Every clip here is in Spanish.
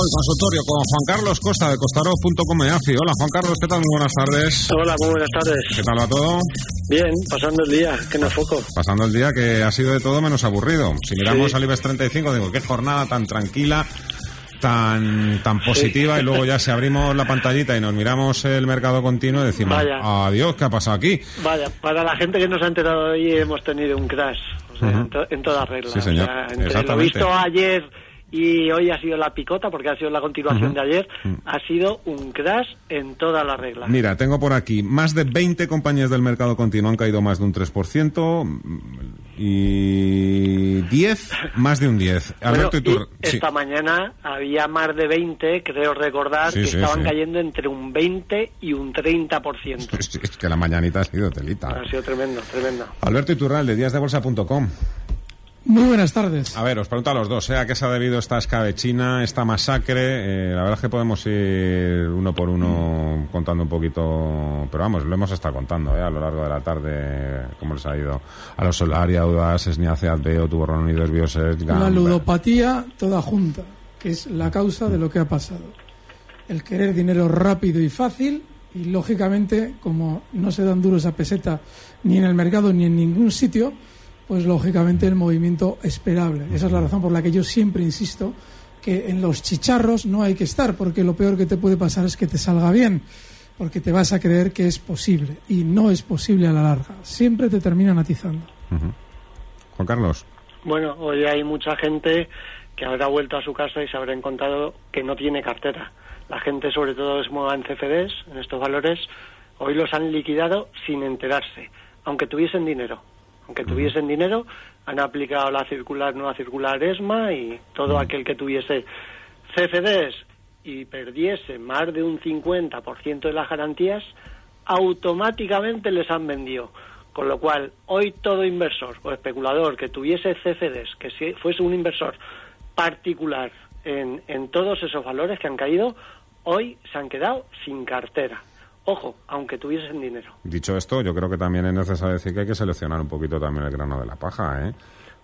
Hoy consultorio con Juan Carlos Costa de costaro.com Hola Juan Carlos, ¿qué tal? Muy buenas tardes. Hola, muy buenas tardes. ¿Qué tal va todo? Bien, pasando el día, que no foco. Pasando el día que ha sido de todo menos aburrido. Si miramos al IBEX 35, digo, qué jornada tan tranquila, tan tan positiva y luego ya si abrimos la pantallita y nos miramos el mercado continuo decimos Vaya. adiós qué ha pasado aquí Vaya, para la gente que nos ha enterado hoy hemos tenido un crash, o sea, en, to- en toda regla. Sí, señor. O sea, entre lo visto ayer y hoy ha sido la picota, porque ha sido la continuación Ujú. de ayer, ha sido un crash en toda la regla. mira tengo por aquí más de 20 compañías del mercado continuo han caído más de un 3% y 10 más de un 10 Alberto Bueno, y sí. esta mañana había más de 20, creo recordar, Sí, que sí, estaban sí. cayendo entre un 20 y un 30%. Sí, es que la mañanita ha sido telita Ha sido tremendo, tremendo. Alberto Iturralde, díasdebolsa.com. Muy buenas tardes. A ver, os pregunto a los dos, ¿eh? ¿a qué se ha debido esta escabechina, esta masacre? Eh, la verdad es que podemos ir uno por uno contando un poquito, pero vamos, lo hemos estado contando ¿eh? a lo largo de la tarde, cómo les ha ido a los Solaria, Audas, Esniace, Adveo, Tuborrón Unidos, Bioset, La ludopatía toda junta, que es la causa de lo que ha pasado. El querer dinero rápido y fácil y lógicamente como no se dan duros a peseta ni en el mercado ni en ningún sitio, pues lógicamente el movimiento esperable. Esa es la razón por la que yo siempre insisto que en los chicharros no hay que estar, porque lo peor que te puede pasar es que te salga bien, porque te vas a creer que es posible y no es posible a la larga. Siempre te terminan atizando. Juan Carlos. Bueno, hoy hay mucha gente que habrá vuelto a su casa y se habrá encontrado que no tiene cartera. La gente, sobre todo, es mueva en CFDs, en estos valores. Hoy los han liquidado sin enterarse, aunque tuviesen dinero. Aunque tuviesen dinero, han aplicado la circular, nueva circular ESMA y todo aquel que tuviese CFDs y perdiese más de un 50% de las garantías, automáticamente les han vendido. Con lo cual, hoy todo inversor o especulador que tuviese CFDs, que si fuese un inversor particular en, en todos esos valores que han caído, hoy se han quedado sin cartera. Ojo, aunque tuviesen dinero. Dicho esto, yo creo que también es necesario decir que hay que seleccionar un poquito también el grano de la paja, ¿eh?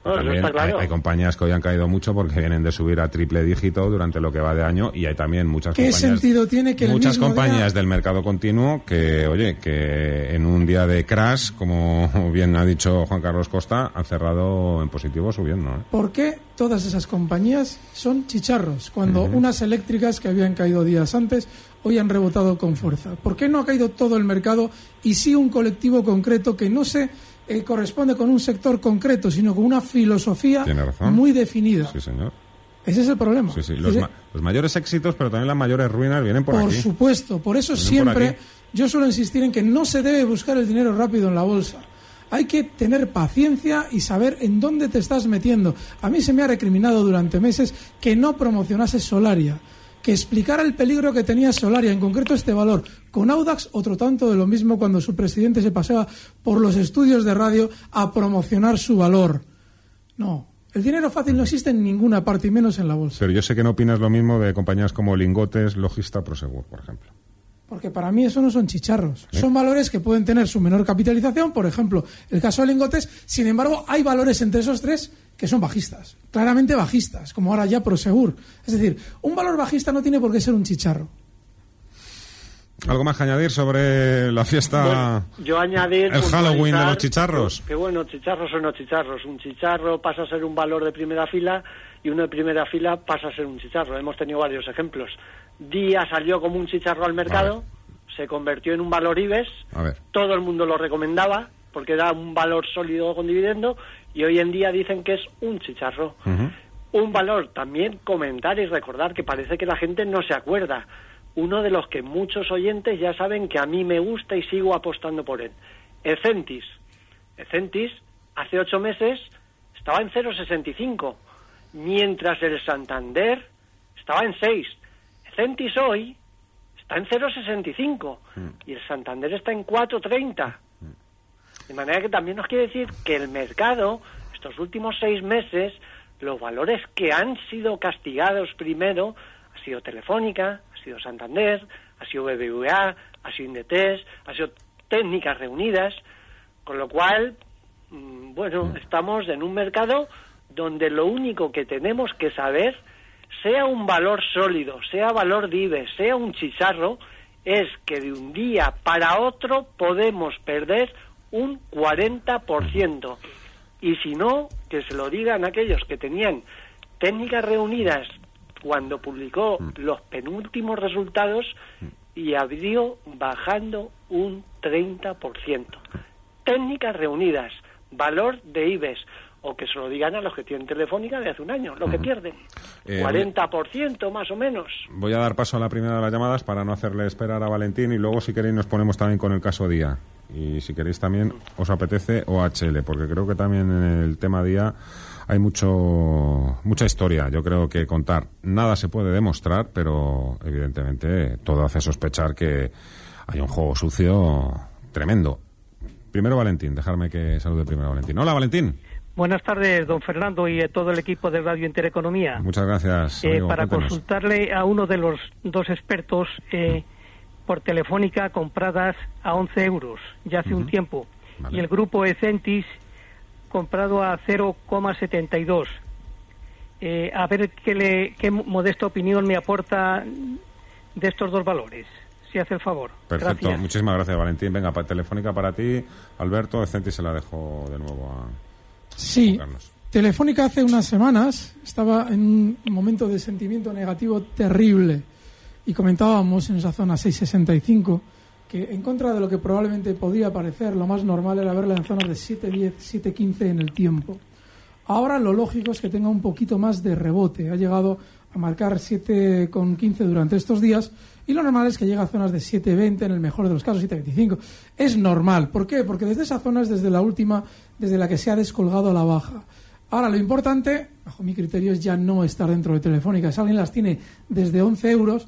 Eso También está claro. hay, hay compañías que hoy han caído mucho porque vienen de subir a triple dígito durante lo que va de año y hay también muchas ¿Qué compañías, sentido tiene que el muchas mismo compañías día- del mercado continuo que, oye, que en un día de crash, como bien ha dicho Juan Carlos Costa, han cerrado en positivo subiendo. ¿eh? ¿Por qué todas esas compañías son chicharros? Cuando unas eléctricas que habían caído días antes hoy han rebotado con fuerza. ¿Por qué no ha caído todo el mercado y sí un colectivo concreto que no se eh, corresponde con un sector concreto, sino con una filosofía muy definida? Sí, señor. Ese es el problema. Sí, sí. Los, Ese- ma- los mayores éxitos, pero también las mayores ruinas vienen por, por aquí. supuesto, por eso Vienen por siempre yo suelo insistir en que no se debe buscar el dinero rápido en la bolsa. Hay que tener paciencia y saber en dónde te estás metiendo. A mí se me ha recriminado durante meses que no promocionase Solaria, que explicara el peligro que tenía Solaria, en concreto este valor. Con Audax, otro tanto de lo mismo cuando su presidente se pasaba por los estudios de radio a promocionar su valor. No, el dinero fácil no existe en ninguna parte y menos en la bolsa. Pero yo sé que no opinas lo mismo de compañías como Lingotes, Logista, Prosegur, por ejemplo. Porque para mí eso no son chicharros. Son valores que pueden tener su menor capitalización, por ejemplo, el caso de lingotes. Sin embargo, hay valores entre esos tres que son bajistas, claramente bajistas, como ahora ya Prosegur. Es decir, un valor bajista no tiene por qué ser un chicharro. ¿Algo más que añadir sobre la fiesta? yo añadir. El Halloween de los chicharros. Que, bueno, chicharros o no chicharros. Un chicharro pasa a ser un valor de primera fila y uno de primera fila pasa a ser un chicharro. Hemos tenido varios ejemplos. Día salió como un chicharro al mercado, se convirtió en un valor IBEX, todo el mundo lo recomendaba porque era un valor sólido con dividendo y hoy en día dicen que es un chicharro. Un valor también comentar y recordar que parece que la gente no se acuerda. Uno de los que muchos oyentes ya saben que a mí me gusta y sigo apostando por él. Ecentis. Ecentis hace ocho meses estaba en 0,65, mientras el Santander estaba en 6. Centis hoy está en 0,65 mm. y el Santander está en 4,30. De manera que también nos quiere decir que el mercado, estos últimos seis meses, los valores que han sido castigados primero ha sido Telefónica, ha sido Santander, ha sido BBVA, ha sido Indetes, ha sido técnicas reunidas, con lo cual, mm, bueno, mm. estamos en un mercado donde lo único que tenemos que saber sea un valor sólido, sea valor DIVE, sea un chicharro, es que de un día para otro podemos perder un 40%. Y si no, que se lo digan aquellos que tenían técnicas reunidas cuando publicó mm. los penúltimos resultados y abrió bajando un 30%. Técnicas reunidas, valor de IBEX, o que se lo digan a los que tienen telefónica de hace un año, lo que pierden. 40% eh, más o menos. Voy a dar paso a la primera de las llamadas para no hacerle esperar a Valentín y luego si queréis nos ponemos también con el caso Día. Y si queréis también os apetece OHL, porque creo que también en el tema Día hay mucho mucha historia, yo creo que contar. Nada se puede demostrar, pero evidentemente todo hace sospechar que hay un juego sucio tremendo. Primero Valentín, dejarme que salude primero Valentín. Hola Valentín. Buenas tardes, don Fernando y todo el equipo de Radio Intereconomía. Muchas gracias. Eh, para consultarle a uno de los dos expertos eh, por telefónica compradas a 11 euros ya hace un tiempo y el grupo Ecentis comprado a 0,72. Eh, a ver qué, le, qué modesta opinión me aporta de estos dos valores si hace el favor. Perfecto, muchísimas gracias Valentín. Venga, para Telefónica para ti, Alberto, Ecentis se la dejo de nuevo a... Sí. Telefónica hace unas semanas estaba en un momento de sentimiento negativo terrible y comentábamos en esa zona 665 que en contra de lo que probablemente podía parecer, lo más normal era verla en zonas de 7.10, 7.15 en el tiempo. Ahora lo lógico es que tenga un poquito más de rebote. Ha llegado a marcar 7,15 durante estos días y lo normal es que llegue a zonas de 7,20, en el mejor de los casos 7,25. Es normal. ¿Por qué? Porque desde esa zona es desde la última, desde la que se ha descolgado a la baja. Ahora, lo importante, bajo mi criterio, es ya no estar dentro de Telefónica. Si alguien las tiene desde 11 euros,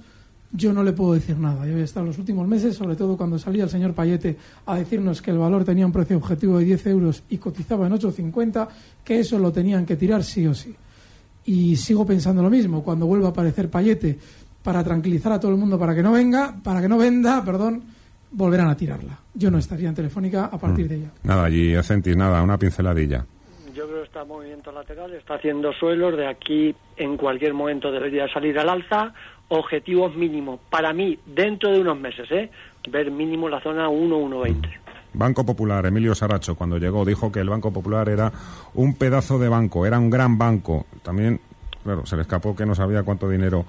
yo no le puedo decir nada. Yo he estado en los últimos meses, sobre todo cuando salía el señor Payete a decirnos que el valor tenía un precio objetivo de 10 euros y cotizaba en 8,50, que eso lo tenían que tirar sí o sí. Y sigo pensando lo mismo. Cuando vuelva a aparecer Payete para tranquilizar a todo el mundo para que no venga, para que no venda, perdón, volverán a tirarla. Yo no estaría en Telefónica a partir mm. de ella. Nada, allí Acentis, nada, una pinceladilla. Yo creo que está movimiento lateral, está haciendo suelos, de aquí en cualquier momento debería salir al alza, objetivos mínimos. Para mí, dentro de unos meses, ¿eh? ver mínimo la zona 1-1.20. Banco Popular, Emilio Saracho, cuando llegó, dijo que el Banco Popular era un pedazo de banco, era un gran banco. También, claro, se le escapó que no sabía cuánto dinero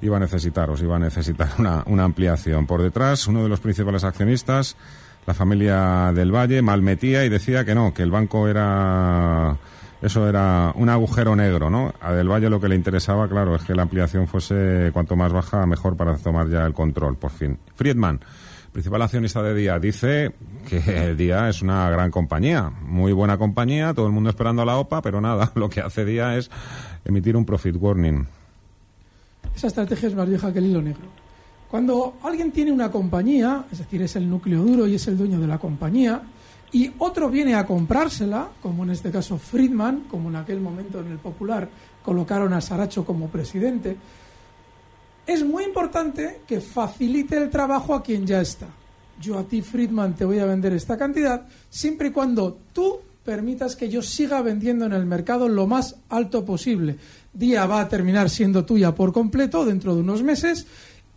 iba a necesitar, iba a necesitar una, una ampliación. Por detrás, uno de los principales accionistas, la familia del Valle, malmetía y decía que no, que el banco era eso era un agujero negro, ¿no? A Del Valle lo que le interesaba, claro, es que la ampliación fuese cuanto más baja, mejor para tomar ya el control, por fin. Friedman, principal accionista de Día, dice que Día es una gran compañía, muy buena compañía, todo el mundo esperando a la OPA, pero nada, lo que hace Día es emitir un profit warning. Esa estrategia es más vieja que el hilo negro. Cuando alguien tiene una compañía, es decir, es el núcleo duro y es el dueño de la compañía, y otro viene a comprársela, como en este caso Friedman, como en aquel momento en el Popular colocaron a Saracho como presidente, es muy importante que facilite el trabajo a quien ya está. Yo a ti, Friedman, te voy a vender esta cantidad, siempre y cuando tú permitas que yo siga vendiendo en el mercado lo más alto posible. Día va a terminar siendo tuya por completo dentro de unos meses.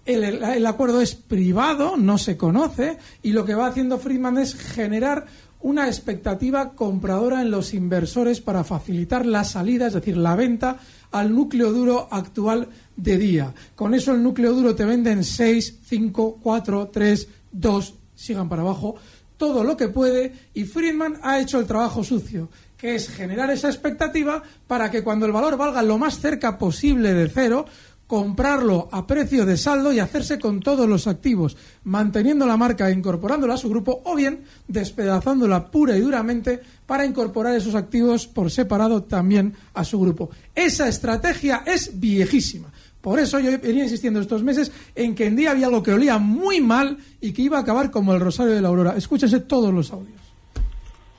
El, acuerdo es privado, no se conoce, y lo que va haciendo Friedman es generar una expectativa compradora en los inversores para facilitar la salida, es decir, la venta al núcleo duro actual de día. Con eso el núcleo duro te venden 6, 5, 4, 3, 2, sigan para abajo, todo lo que puede y Friedman ha hecho el trabajo sucio, que es generar esa expectativa para que cuando el valor valga lo más cerca posible de cero, comprarlo a precio de saldo y hacerse con todos los activos, manteniendo la marca e incorporándola a su grupo o bien despedazándola pura y duramente para incorporar esos activos por separado también a su grupo. Esa estrategia es viejísima. Por eso yo venía insistiendo estos meses en que en día había algo que olía muy mal y que iba a acabar como el Rosario de la Aurora. Escúchense todos los audios.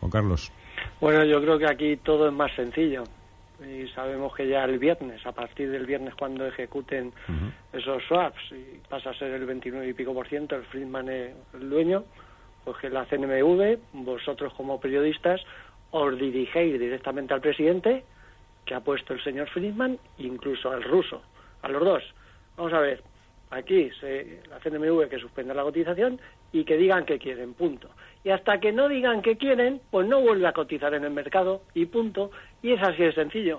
Juan Carlos. Bueno, yo creo que aquí todo es más sencillo y sabemos que ya el viernes, a partir del viernes cuando ejecuten esos swaps y pasa a ser el 29 y pico por ciento, el Friedman es el dueño, pues que la CNMV, vosotros como periodistas, os dirigéis directamente al presidente que ha puesto el señor Friedman, incluso al ruso, a los dos. Vamos a ver, aquí se, la CNMV que suspenda la cotización y que digan que quieren, punto y hasta que no digan que quieren, pues no vuelve a cotizar en el mercado y punto. Y es así de sencillo.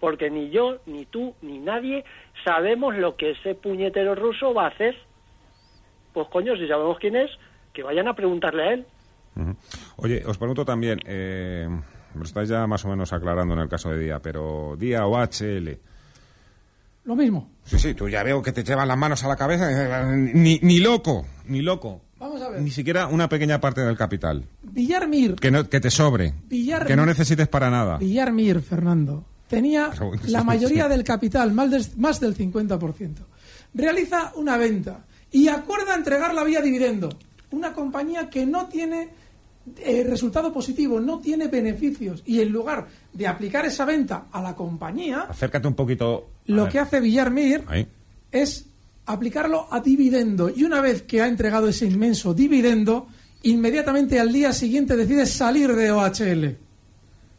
Porque ni yo, ni tú, ni nadie sabemos lo que ese puñetero ruso va a hacer. Pues coño, si sabemos quién es, que vayan a preguntarle a él. Oye, os pregunto también, eh, lo estáis ya más o menos aclarando en el caso de Día, pero Día o HL. Lo mismo. Sí, sí, tú ya veo que te llevan las manos a la cabeza. Eh, ni, ni loco, ni loco. Vamos a ver. Ni siquiera una pequeña parte del capital. Villarmir. Que, no, que te sobre. Villar- Que no necesites para nada. Villarmir, Fernando, tenía bueno, la mayoría del capital, más del, más del 50%. Realiza una venta y acuerda entregarla vía dividendo. Una compañía que no tiene eh, resultado positivo, no tiene beneficios. Y en lugar de aplicar esa venta a la compañía, Acércate un poquito. lo ver. que hace Villarmir Ahí. es aplicarlo a dividendo. Y una vez que ha entregado ese inmenso dividendo, inmediatamente al día siguiente decide salir de OHL.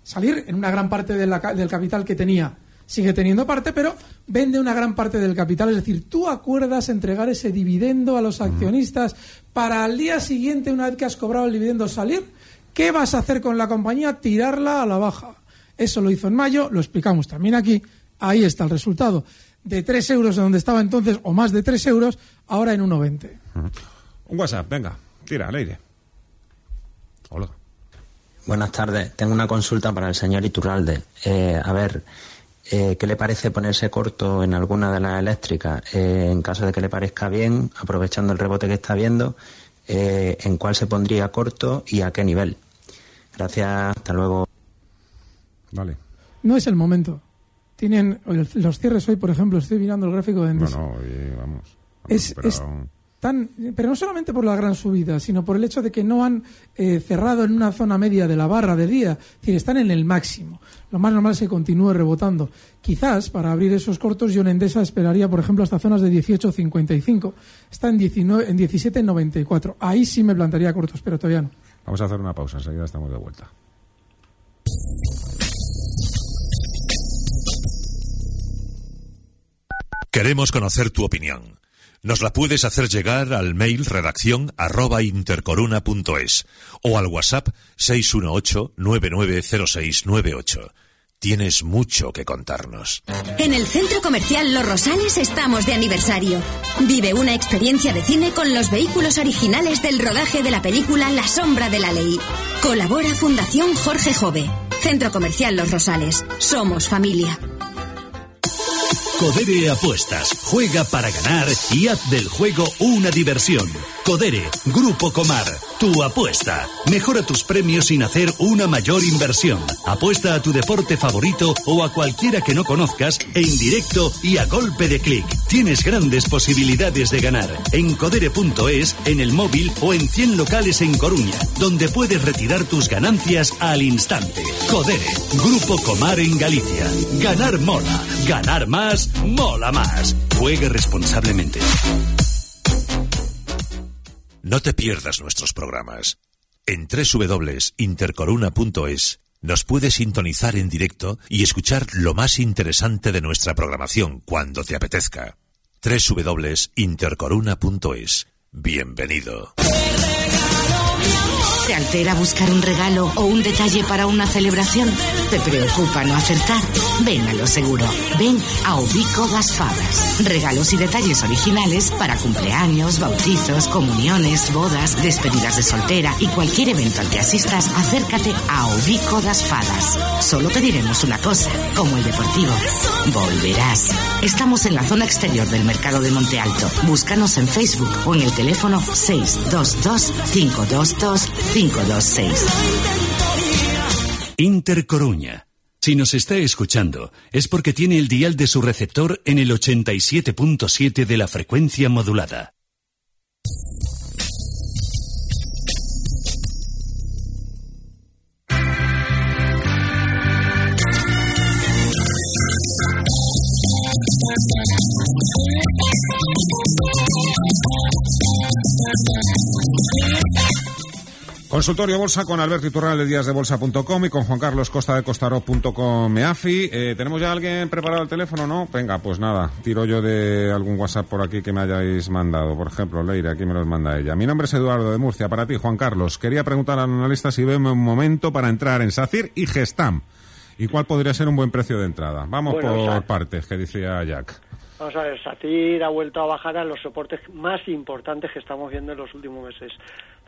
Salir en una gran parte de la ca- del capital que tenía. Sigue teniendo parte, pero vende una gran parte del capital. Es decir, tú acuerdas entregar ese dividendo a los accionistas para al día siguiente, una vez que has cobrado el dividendo, salir. ¿Qué vas a hacer con la compañía? Tirarla a la baja. Eso lo hizo en mayo, lo explicamos también aquí. Ahí está el resultado. De 3 euros, de donde estaba entonces, o más de 3 euros, ahora en 1,20. Un WhatsApp, venga, tira, Leire. Hola. Buenas tardes. Tengo una consulta para el señor Iturralde. Eh, a ver, eh, ¿qué le parece ponerse corto en alguna de las eléctricas? Eh, en caso de que le parezca bien, aprovechando el rebote que está viendo, eh, ¿en cuál se pondría corto y a qué nivel? Gracias, hasta luego. Vale. No es el momento. Tienen los cierres hoy, por ejemplo, estoy mirando el gráfico de No, Endesa. no, oye, vamos. Es- es- Tan, pero no solamente por la gran subida, sino por el hecho de que no han eh, cerrado en una zona media de la barra del día. Es decir, están en el máximo. Lo más normal es que continúe rebotando. Quizás para abrir esos cortos, yo en Endesa esperaría, por ejemplo, hasta zonas de 18.55. Está en, 19, en 17.94. Ahí sí me plantaría cortos, pero todavía no. Vamos a hacer una pausa, enseguida estamos de vuelta. Queremos conocer tu opinión. Nos la puedes hacer llegar al mail redacción intercoruna.es o al WhatsApp 618-990698. Tienes mucho que contarnos. En el Centro Comercial Los Rosales estamos de aniversario. Vive una experiencia de cine con los vehículos originales del rodaje de la película La Sombra de la Ley. Colabora Fundación Jorge Jove. Centro Comercial Los Rosales. Somos familia. Codere Apuestas. Juega para ganar y haz del juego una diversión. Codere, Grupo Comar, tu apuesta. Mejora tus premios sin hacer una mayor inversión. Apuesta a tu deporte favorito o a cualquiera que no conozcas en directo y a golpe de clic. Tienes grandes posibilidades de ganar en codere.es, en el móvil o en 100 locales en Coruña, donde puedes retirar tus ganancias al instante. Codere, Grupo Comar en Galicia. Ganar mola, ganar más, mola más. Juegue responsablemente. No te pierdas nuestros programas. En www.intercoruna.es nos puedes sintonizar en directo y escuchar lo más interesante de nuestra programación cuando te apetezca. www.intercoruna.es. Bienvenido. ¿Te altera buscar un regalo o un detalle para una celebración? ¿Te preocupa no acertar? Ven a lo seguro. Ven a Ubico Gasfadas. Regalos y detalles originales para cumpleaños, bautizos, comuniones, bodas, despedidas de soltera y cualquier evento al que asistas, acércate a Ubico Gasfadas. Solo te diremos una cosa, como el deportivo. Volverás. Estamos en la zona exterior del mercado de Monte Alto. Búscanos en Facebook o en el teléfono 622 522 526. Inter Coruña. Si nos está escuchando, es porque tiene el dial de su receptor en el 87.7 de la frecuencia modulada. Consultorio Bolsa con Alberto Iturral de díasdebolsa.com y con Juan Carlos Costa de Costaro.com MEAFI. Eh, ¿Tenemos ya alguien preparado el teléfono? No. Venga, pues nada, tiro yo de algún WhatsApp por aquí que me hayáis mandado. Por ejemplo, Leire, aquí me los manda ella. Mi nombre es Eduardo de Murcia. Para ti, Juan Carlos, quería preguntar al analista si veme un momento para entrar en SACIR y Gestam. ¿Y cuál podría ser un buen precio de entrada? Vamos Bueno, por o sea- partes, que decía Jack. Vamos a ver, Satir ha vuelto a bajar a los soportes más importantes que estamos viendo en los últimos meses.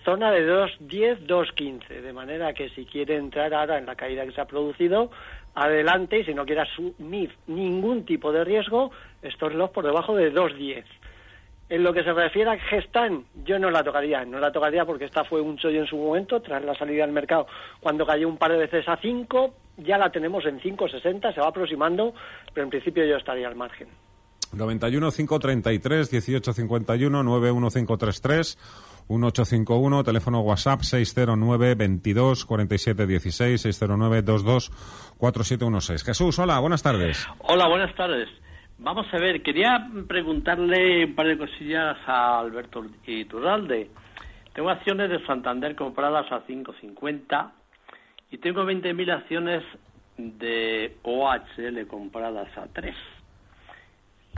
Zona de 2.10, 2.15, de manera que si quiere entrar ahora en la caída que se ha producido, adelante y si no quiere asumir ningún tipo de riesgo, estos los por debajo de 2.10. En lo que se refiere a Gestan, yo no la tocaría, no la tocaría porque esta fue un chollo en su momento, tras la salida al mercado, cuando cayó un par de veces a 5, ya la tenemos en 5.60, se va aproximando, pero en principio yo estaría al margen. 91 533 1851 91533 1851 teléfono WhatsApp 609 22 47 16 609 22 4716 Jesús, hola, buenas tardes. Hola, buenas tardes. Vamos a ver, quería preguntarle un par de cosillas a Alberto Iturralde. Tengo acciones de Santander compradas a 5.50 y tengo 20.000 acciones de OHL compradas a 3.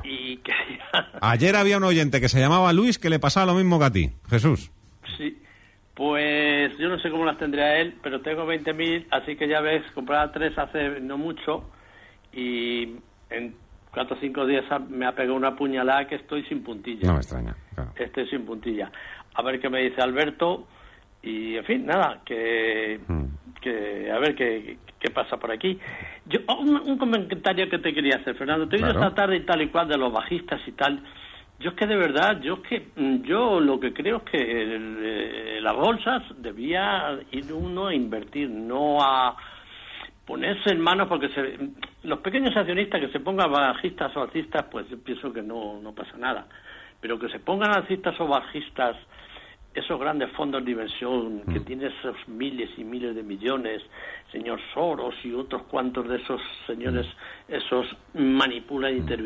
Y quería... Ayer había un oyente que se llamaba Luis que le pasaba lo mismo que a ti. Jesús. Sí, pues yo no sé cómo las tendría él, pero tengo 20.000, así que ya ves, comprar tres hace no mucho y en cuatro o cinco días me ha pegado una puñalada que estoy sin puntilla. No me extraña. claro. Estoy sin puntilla. A ver qué me dice Alberto y, en fin, nada, que, que a ver qué, qué pasa por aquí. Yo, oh, un, un comentario que te quería hacer, Fernando. Te he oído Claro. esta tarde y tal y cual de los bajistas y tal. Yo es que de verdad, yo es que mm, yo lo que creo es que el, eh, las bolsas debía ir uno a invertir, no a ponerse en manos porque se, los pequeños accionistas que se pongan bajistas o alcistas, pues yo pienso que no, no pasa nada. Pero que se pongan alcistas o bajistas esos grandes fondos de inversión que tienen esos miles y miles de millones, señor Soros y otros cuantos de esos señores, esos manipulan y te-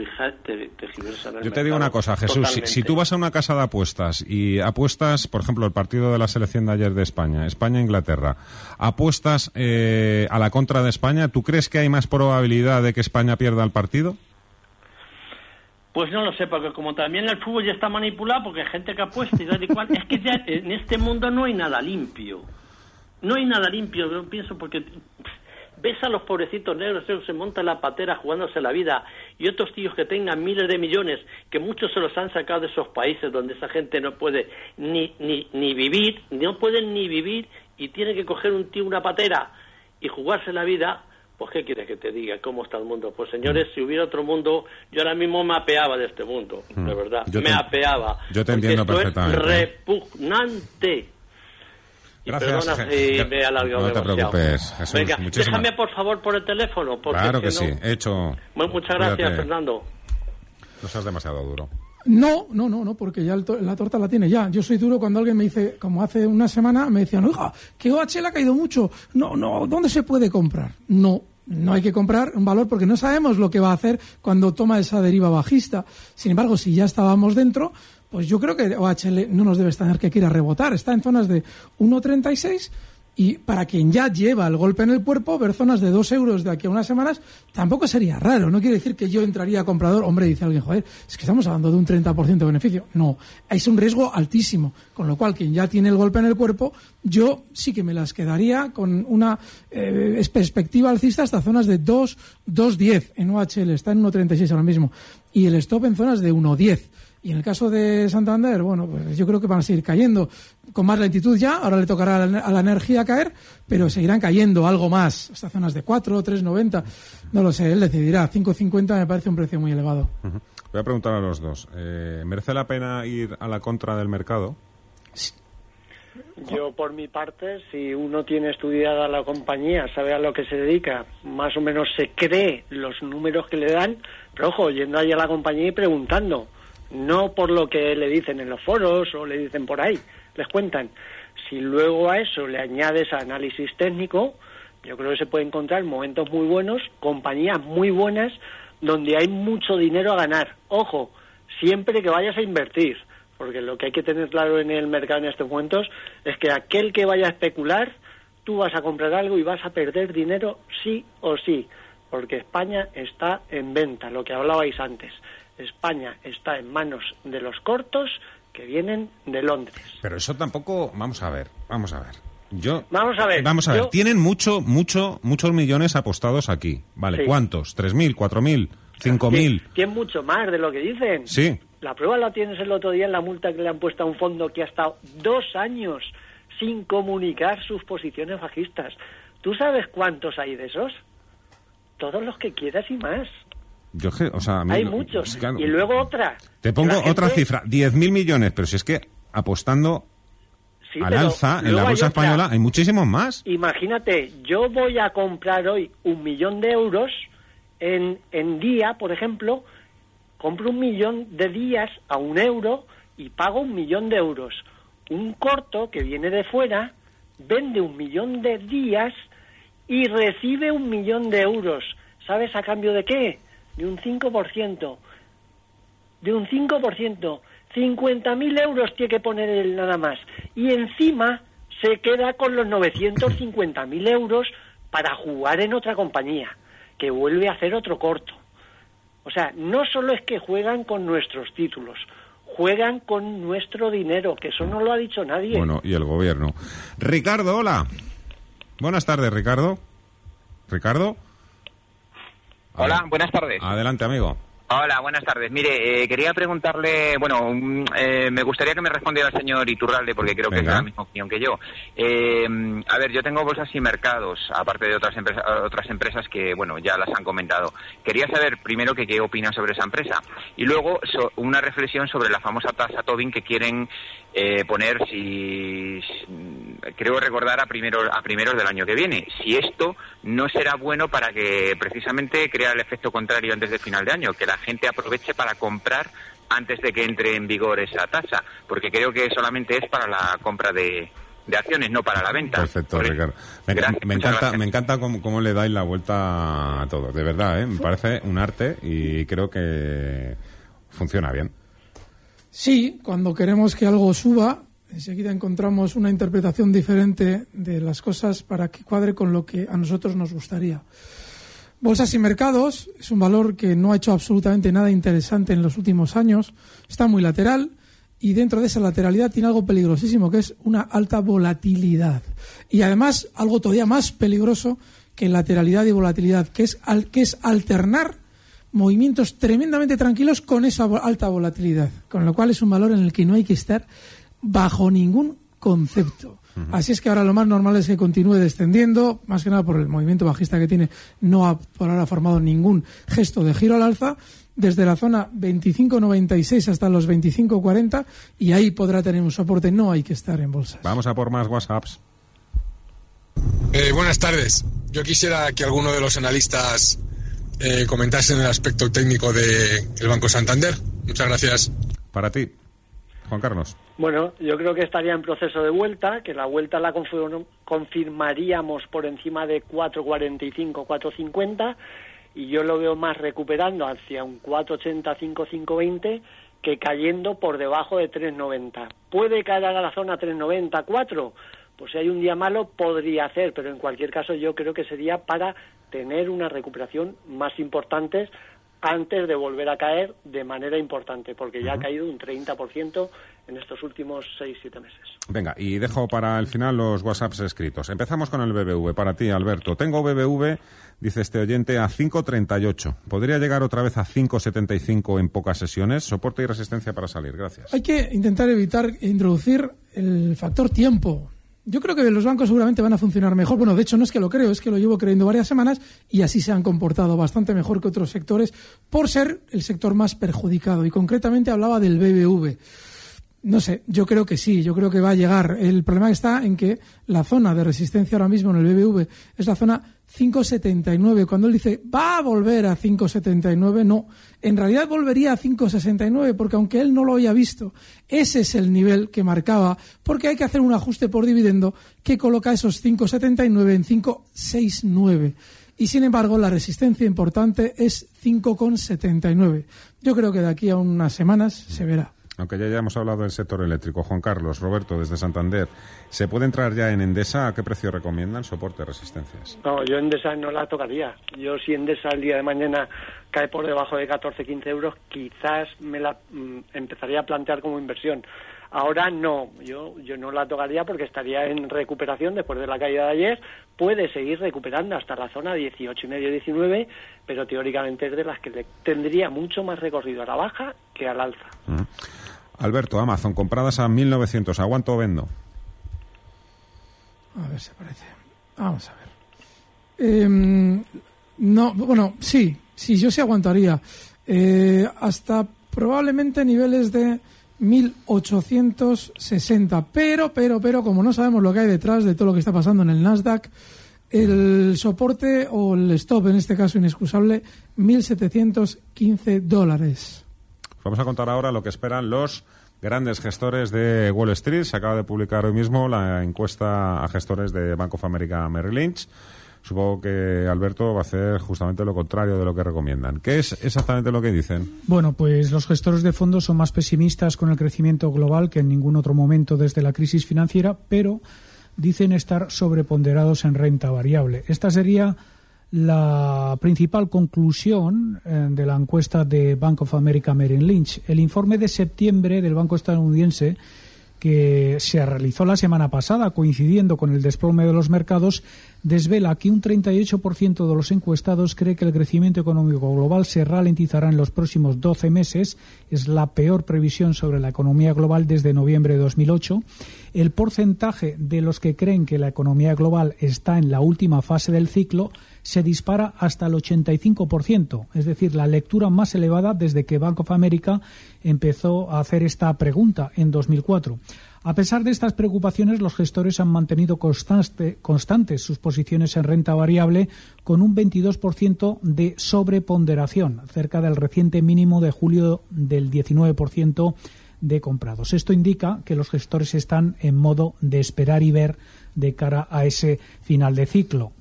tergiversan el Yo te digo una cosa, Jesús. Si, si tú vas a una casa de apuestas y apuestas, por ejemplo, el partido de la selección de ayer de España, España-Inglaterra, apuestas eh, a la contra de España, ¿tú crees que hay más probabilidad de que España pierda el partido? Pues no lo sé, porque como también el fútbol ya está manipulado, porque hay gente que apuesta y tal y cual, es que ya en este mundo no hay nada limpio. No hay nada limpio, yo pienso, porque ves a los pobrecitos negros que se montan la patera jugándose la vida y otros tíos que tengan miles de millones, que muchos se los han sacado de esos países donde esa gente no puede ni, ni, ni vivir, no pueden ni vivir y tiene que coger un tío una patera y jugarse la vida, pues ¿qué quieres que te diga? ¿Cómo está el mundo? Pues señores, si hubiera otro mundo, yo ahora mismo me apeaba de este mundo, de verdad, Yo me te- apeaba. yo te entiendo esto perfectamente, Es repugnante. Y Gracias, perdona si Je- me he alargado no te demasiado. preocupes, Jesús, Venga, muchísimas- déjame por favor por el teléfono. Porque Claro que no- sí, hecho. Bueno, muchas gracias, Cuídate. Fernando. No seas demasiado duro. No, no, no, no, porque ya to- la torta la tiene ya. Yo soy duro cuando alguien me dice, como hace una semana, me decían, oiga, que OHL ha caído mucho. No, no, ¿dónde se puede comprar? No, no hay que comprar un valor porque no sabemos lo que va a hacer cuando toma esa deriva bajista. Sin embargo, si ya estábamos dentro, pues yo creo que OHL no nos debe tener que ir a rebotar. Está en zonas de 1,36 y para quien ya lleva el golpe en el cuerpo, ver zonas de 2 euros de aquí a unas semanas tampoco sería raro. No quiere decir que yo entraría comprador. Hombre, dice alguien, joder, es que estamos hablando de un 30% de beneficio. No, es un riesgo altísimo. Con lo cual, quien ya tiene el golpe en el cuerpo, yo sí que me las quedaría con una eh, perspectiva alcista hasta zonas de 2, 2,10 en OHL. Está en 1,36 ahora mismo. Y el stop en zonas de 1,10. Y en el caso de Santander, bueno, pues yo creo que van a seguir cayendo con más lentitud ya. Ahora le tocará a la, energía caer, pero seguirán cayendo algo más. Hasta zonas de 4, 3,90. No lo sé, él decidirá. 5,50 me parece un precio muy elevado. Voy a preguntar a los dos. Eh, ¿Merece la pena ir a la contra del mercado? Yo, por mi parte, si uno tiene estudiada la compañía, sabe a lo que se dedica, más o menos se cree los números que le dan, pero ojo, yendo ahí a la compañía y preguntando no por lo que le dicen en los foros o le dicen por ahí, les cuentan. Si luego a eso le añades análisis técnico, yo creo que se puede encontrar momentos muy buenos, compañías muy buenas, donde hay mucho dinero a ganar. Ojo, siempre que vayas a invertir, porque lo que hay que tener claro en el mercado en estos momentos es que aquel que vaya a especular, tú vas a comprar algo y vas a perder dinero sí o sí, porque España está en venta, lo que hablabais antes. España está en manos de los cortos que vienen de Londres. Pero eso tampoco, vamos a ver, vamos a ver. Yo, vamos a ver. Eh, vamos a ver. Tienen mucho, mucho, muchos millones apostados aquí. Vale, ¿cuántos? ¿Tres mil, cuatro mil, cinco mil? Tienen mucho más de lo que dicen. Sí. La prueba la tienes el otro día en la multa que le han puesto a un fondo que ha estado dos años sin comunicar sus posiciones bajistas. ¿Tú sabes cuántos hay de esos? Todos los que quieras y más. Yo, o sea, Hay muchos. y luego otra. Te pongo otra cifra, 10.000 millones, pero si es que apostando al alza en la bolsa española hay muchísimos más. Imagínate, yo voy a comprar hoy un millón de euros en, en día, por ejemplo, compro un millón de días a un euro y pago un millón de euros. Un corto que viene de fuera vende un millón de días y recibe un millón de euros. ¿Sabes a cambio de qué? De un 5%, de un 5%, 50.000 euros tiene que poner él nada más. Y encima se queda con los 950.000 euros para jugar en otra compañía, que vuelve a hacer otro corto. O sea, no solo es que juegan con nuestros títulos, juegan con nuestro dinero, que eso no lo ha dicho nadie. Bueno, y el gobierno. Ricardo, hola. Buenas tardes, Ricardo. Ricardo. Hola, buenas tardes. Adelante, amigo. Hola, buenas tardes. Mire, eh, quería preguntarle, bueno, eh, me gustaría que me respondiera el señor Iturralde, porque creo que es la misma opinión que yo. Eh, a ver, yo tengo bolsas y mercados, aparte de otras empresas, otras empresas que, bueno, ya las han comentado. Quería saber primero que qué opina sobre esa empresa y luego una reflexión sobre la famosa tasa Tobin que quieren poner, si, creo recordar, a primeros, a primeros del año que viene. Si esto no será bueno para que precisamente crea el efecto contrario antes del final de año, que la gente aproveche para comprar antes de que entre en vigor esa tasa, porque creo que solamente es para la compra de, acciones, no para la venta. Perfecto, Ricardo. Me, encanta, me encanta cómo, le dais la vuelta a todo, de verdad, ¿eh? me parece un arte y creo que funciona bien. Sí, cuando queremos que algo suba, enseguida encontramos una interpretación diferente de las cosas para que cuadre con lo que a nosotros nos gustaría. Bolsas y mercados es un valor que no ha hecho absolutamente nada interesante en los últimos años. Está muy lateral y dentro de esa lateralidad tiene algo peligrosísimo que es una alta volatilidad. Y además algo todavía más peligroso que lateralidad y volatilidad, que es, que es alternar movimientos tremendamente tranquilos con esa alta volatilidad. Con lo cual es un valor en el que no hay que estar bajo ningún concepto. Así es que ahora lo más normal es que continúe descendiendo, más que nada por el movimiento bajista que tiene, no ha por ahora formado ningún gesto de giro al alza, desde la zona 25.96 hasta los 25.40 y ahí podrá tener un soporte, no hay que estar en bolsas. Vamos a por más WhatsApps. Eh, buenas tardes. Yo quisiera que alguno de los analistas eh, comentase el aspecto técnico del Banco Santander. Muchas gracias. Para ti. Juan Carlos. Bueno, yo creo que estaría en proceso de vuelta, que la vuelta la confirmaríamos por encima de 4.45, 4.50 y yo lo veo más recuperando hacia un 4.80, 5.20 que cayendo por debajo de 3.90. ¿Puede caer a la zona 3.90, 4? Pues si hay un día malo podría hacer, pero en cualquier caso yo creo que sería para tener una recuperación más importante antes de volver a caer de manera importante, porque ya ha caído un 30% en estos últimos 6-7 meses. Venga, y dejo para el final los WhatsApps escritos. Empezamos con el BBV. Para ti, Alberto. Tengo BBV, dice este oyente, a 5.38. ¿Podría llegar otra vez a 5.75 en pocas sesiones? Soporte y resistencia para salir. Gracias. Hay que intentar evitar introducir el factor tiempo yo creo que los bancos seguramente van a funcionar mejor. Bueno, de hecho no es que lo creo, es que lo llevo creyendo varias semanas y así se han comportado bastante mejor que otros sectores por ser el sector más perjudicado. Y concretamente hablaba del BBV. No sé, yo creo que sí, yo creo que va a llegar. El problema está en que la zona de resistencia ahora mismo en el BBV es la zona 5,79. Cuando él dice va a volver a 5,79, no. En realidad volvería a 5,69 porque aunque él no lo haya visto, ese es el nivel que marcaba porque hay que hacer un ajuste por dividendo que coloca esos 5,79 en 5,69. Y sin embargo, la resistencia importante es 5,79. Yo creo que de aquí a unas semanas se verá aunque ya hayamos hablado del sector eléctrico. Juan Carlos, Roberto, desde Santander, ¿se puede entrar ya en Endesa? ¿A qué precio recomiendan soporte resistencias? No, yo Endesa no la tocaría. Yo si Endesa el día de mañana cae por debajo de 14, 15 euros, quizás me la mm, empezaría a plantear como inversión. Ahora no, yo, yo no la tocaría porque estaría en recuperación después de la caída de ayer. Puede seguir recuperando hasta la zona 18 y medio, 19, pero teóricamente es de las que tendría mucho más recorrido a la baja que al alza. Mm. Alberto, Amazon, compradas a 1.900. ¿Aguanto o vendo? A ver, se parece. Vamos a ver. Em, no, bueno, sí, sí, yo sí aguantaría. Eh, hasta probablemente niveles de 1860. Pero, pero, pero, como no sabemos lo que hay detrás de todo lo que está pasando en el Nasdaq, el soporte o el stop, en este caso inexcusable, 1.715 dólares. Vamos a contar ahora lo que esperan los grandes gestores de Wall Street. Se acaba de publicar hoy mismo la encuesta a gestores de Bank of America Merrill Lynch. Supongo que Alberto va a hacer justamente lo contrario de lo que recomiendan. ¿Qué es exactamente lo que dicen? Bueno, pues los gestores de fondos son más pesimistas con el crecimiento global que en ningún otro momento desde la crisis financiera, pero dicen estar sobreponderados en renta variable. Esta sería la principal conclusión eh, de la encuesta de Bank of America Merrill Lynch. El informe de septiembre del Banco estadounidense que se realizó la semana pasada, coincidiendo con el desplome de los mercados, desvela que un 38% de los encuestados cree que el crecimiento económico global se ralentizará en los próximos 12 meses. Es la peor previsión sobre la economía global desde noviembre de 2008. El porcentaje de los que creen que la economía global está en la última fase del ciclo se dispara hasta el 85%, es decir, la lectura más elevada desde que Bank of America empezó a hacer esta pregunta en 2004. A pesar de estas preocupaciones, los gestores han mantenido constantes sus posiciones en renta variable con un 22% de sobreponderación, cerca del reciente mínimo de julio del 19% de comprados. Esto indica que los gestores están en modo de esperar y ver de cara a ese final de ciclo.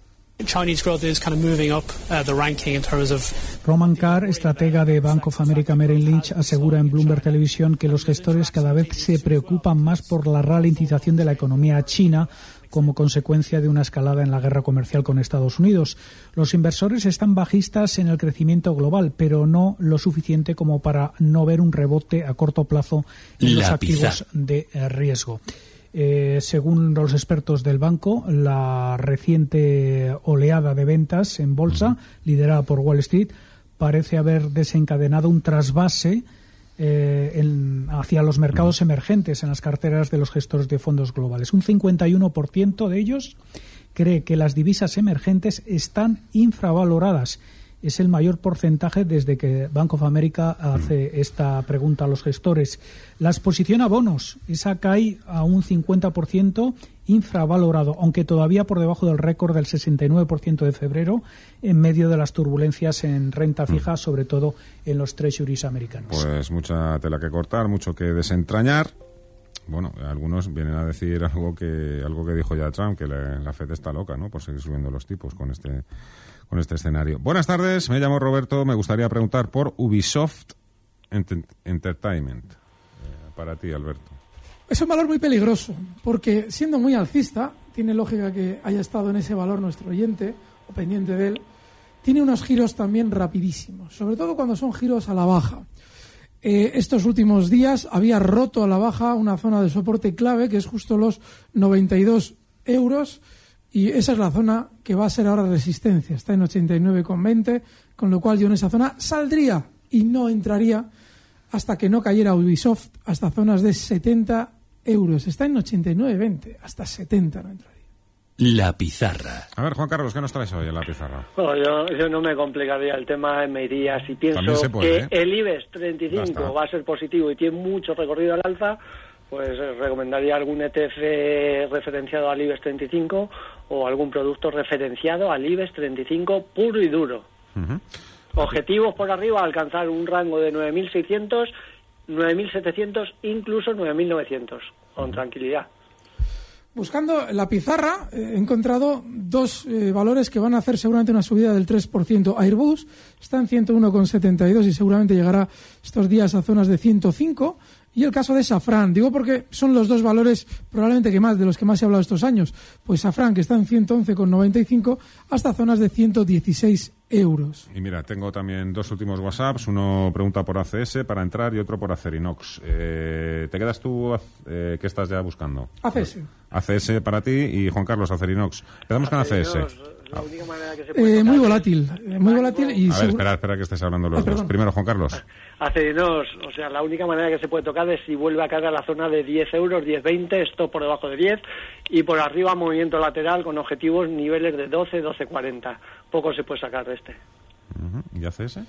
Roman Carr, estratega de Bank of America Merrill Lynch, asegura en Bloomberg Televisión que los gestores cada vez se preocupan más por la ralentización de la economía china como consecuencia de una escalada en la guerra comercial con Estados Unidos. Los inversores están bajistas en el crecimiento global, pero no lo suficiente como para no ver un rebote a corto plazo en los activos de riesgo. Eh, según los expertos del banco, la reciente oleada de ventas en bolsa, liderada por Wall Street, parece haber desencadenado un trasvase eh, hacia los mercados emergentes en las carteras de los gestores de fondos globales. Un 51% de ellos cree que las divisas emergentes están infravaloradas es el mayor porcentaje desde que Bank of America hace mm. esta pregunta a los gestores. La exposición a bonos, esa cae a un 50% infravalorado, aunque todavía por debajo del récord del 69% de febrero, en medio de las turbulencias en renta fija, mm. sobre todo en los treasuries americanos. Pues mucha tela que cortar, mucho que desentrañar. Bueno, algunos vienen a decir algo que algo que dijo ya Trump, que la, Fed está loca, ¿no? Por seguir subiendo los tipos con este con este escenario. Buenas tardes, me llamo Roberto, me gustaría preguntar por Ubisoft Entertainment. Eh, para ti, Alberto. Es un valor muy peligroso, porque siendo muy alcista, tiene lógica que haya estado en ese valor nuestro oyente o pendiente de él, tiene unos giros también rapidísimos, sobre todo cuando son giros a la baja. Eh, estos últimos días había roto a la baja una zona de soporte clave que es justo los 92 euros y esa es la zona que va a ser ahora resistencia. Está en 89,20, con lo cual yo en esa zona saldría y no entraría hasta que no cayera Ubisoft hasta zonas de 70 euros. Está en 89,20, hasta 70 no entraría. La pizarra. A ver, Juan Carlos, ¿qué nos traes hoy en la pizarra? yo, no me complicaría el tema, me iría, si pienso que ¿eh? el IBEX 35 va a ser positivo y tiene mucho recorrido al alza, pues eh, recomendaría algún ETF referenciado al IBEX 35 o algún producto referenciado al IBEX 35 puro y duro. Objetivos por arriba, alcanzar un rango de 9.600, 9.700, incluso 9.900, con tranquilidad. Buscando la pizarra he encontrado dos eh, valores que van a hacer seguramente una subida del 3%. Airbus está en 101,72 y seguramente llegará estos días a zonas de 105 y el caso de Safran. Digo porque son los dos valores probablemente que más de los que más se ha hablado estos años. Pues Safran, que está en 111,95 hasta zonas de 116 euros. Y mira, tengo también dos últimos WhatsApps. Uno pregunta por ACS para entrar y otro por Acerinox. Eh, ¿Te quedas tú? Eh, ¿Qué estás ya buscando? ACS. ACS para ti y Juan Carlos Acerinox. Empezamos con ACS. Eh, muy volátil, muy volátil y... A ver, espera, espera que estés hablando los dos. Primero, Juan Carlos. Acerinos, o sea, la única manera que se puede tocar es si vuelve a caer a la zona de 10 euros, 10-20, esto por debajo de 10, y por arriba movimiento lateral con objetivos niveles de 12, 12-40. Poco se puede sacar de este. ¿Y hace ese?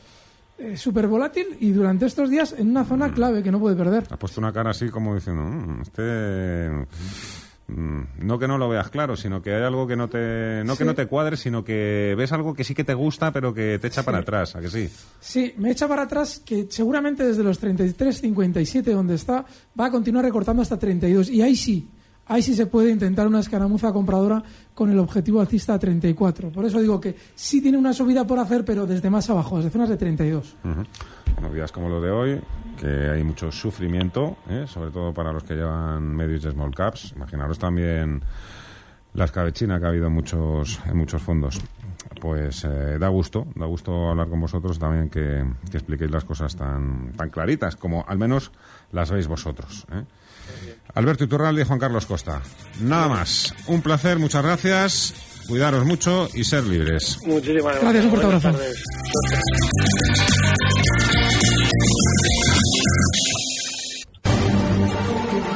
Eh, súper volátil y durante estos días en una zona clave que no puede perder. Ha puesto una cara así como diciendo, mm, este Mm, no que no lo veas claro, sino que hay algo que no te no que no te cuadre, sino que ves algo que sí que te gusta, pero que te echa para atrás, ¿a que sí? Sí, me echa para atrás que seguramente desde los 33, 57 donde está va a continuar recortando hasta 32 y ahí sí, ahí sí se puede intentar una escaramuza compradora con el objetivo alcista a 34. Por eso digo que sí tiene una subida por hacer, pero desde más abajo, desde zonas de 32. Uh días como lo de hoy, que hay mucho sufrimiento, ¿eh? sobre todo para los que llevan medios de small caps. Imaginaros también la escabechina que ha habido en muchos, fondos. Pues eh, da gusto, da gusto hablar con vosotros también que, expliquéis las cosas tan, tan claritas como al menos las veis vosotros. ¿eh? Alberto Iturralde y Juan Carlos Costa. Nada más. Un placer, muchas gracias. Cuidaros mucho y ser libres. Muchísimas gracias. Gracias, un fuerte abrazo.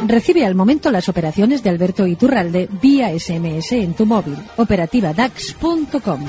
Recibe al momento las operaciones de Alberto Iturralde vía SMS en tu móvil. Operativa DAX.com.